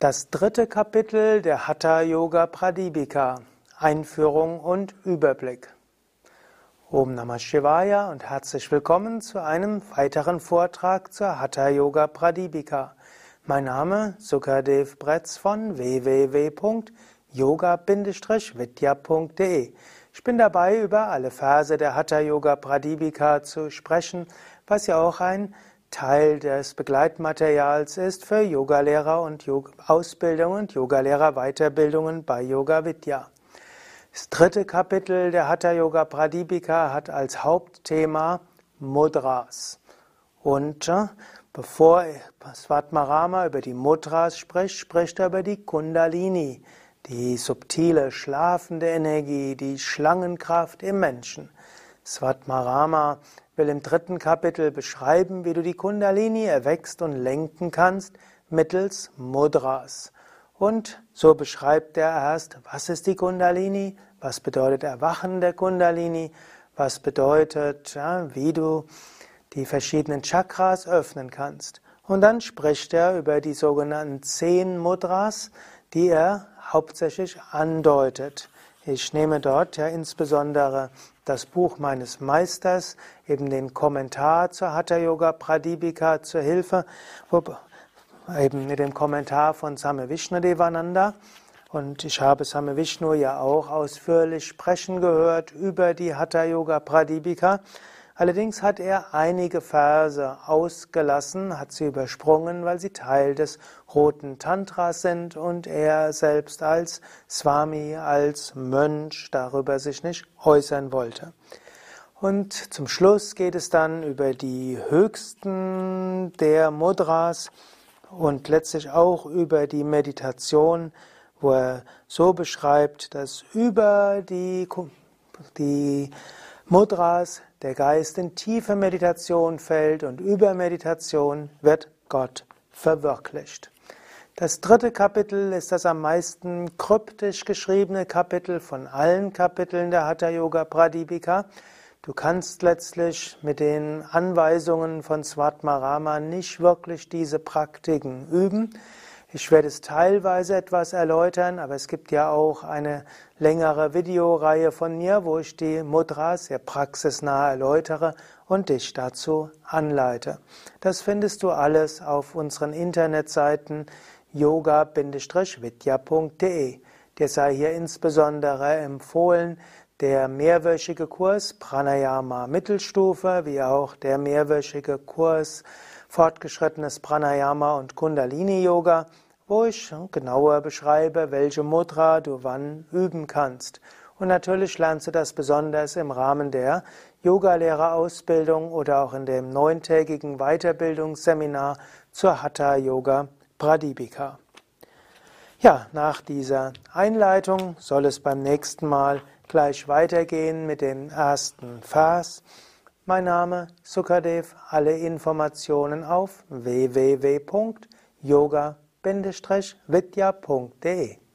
Das dritte Kapitel der Hatha Yoga Pradipika Einführung und Überblick. Om Namah Shivaya und herzlich willkommen zu einem weiteren Vortrag zur Hatha Yoga Pradipika. Mein Name Sukadev Bretz von www.yoga-vidya.de. Ich bin dabei, über alle Verse der Hatha Yoga Pradipika zu sprechen, was ja auch ein Teil des Begleitmaterials ist für Yogalehrer und Yoga Ausbildung und Yogalehrer Weiterbildungen bei Yoga Vidya. Das dritte Kapitel der Hatha Yoga Pradipika hat als Hauptthema Mudras. Und äh, bevor Svatmarama über die Mudras spricht, spricht er über die Kundalini, die subtile, schlafende Energie, die Schlangenkraft im Menschen. Svatmarama will im dritten Kapitel beschreiben, wie du die Kundalini erwächst und lenken kannst mittels Mudras. Und so beschreibt er erst, was ist die Kundalini, was bedeutet Erwachen der Kundalini, was bedeutet, ja, wie du die verschiedenen Chakras öffnen kannst. Und dann spricht er über die sogenannten zehn Mudras, die er hauptsächlich andeutet. Ich nehme dort ja insbesondere das Buch meines Meisters, eben den Kommentar zur Hatha Yoga Pradipika zur Hilfe, eben mit dem Kommentar von Same Vishnudevananda. Und ich habe Same Vishnu ja auch ausführlich sprechen gehört über die Hatha Yoga Pradipika. Allerdings hat er einige Verse ausgelassen, hat sie übersprungen, weil sie Teil des roten Tantras sind und er selbst als Swami, als Mönch darüber sich nicht äußern wollte. Und zum Schluss geht es dann über die höchsten der Mudras und letztlich auch über die Meditation, wo er so beschreibt, dass über die, die Mudras der Geist in tiefe Meditation fällt und über Meditation wird Gott verwirklicht. Das dritte Kapitel ist das am meisten kryptisch geschriebene Kapitel von allen Kapiteln der Hatha Yoga Pradipika. Du kannst letztlich mit den Anweisungen von Svatmarama nicht wirklich diese Praktiken üben. Ich werde es teilweise etwas erläutern, aber es gibt ja auch eine längere Videoreihe von mir, wo ich die Mudras sehr praxisnah erläutere und dich dazu anleite. Das findest du alles auf unseren Internetseiten yoga-vidya.de. Dir sei hier insbesondere empfohlen der mehrwöchige Kurs Pranayama Mittelstufe, wie auch der mehrwöchige Kurs fortgeschrittenes Pranayama und Kundalini Yoga, wo ich genauer beschreibe, welche Mudra du wann üben kannst. Und natürlich lernst du das besonders im Rahmen der Yogalehrerausbildung oder auch in dem neuntägigen Weiterbildungsseminar zur Hatha Yoga Pradipika. Ja, nach dieser Einleitung soll es beim nächsten Mal gleich weitergehen mit dem ersten Vers. Mein Name Sukadev, alle Informationen auf www.yoga-vidya.de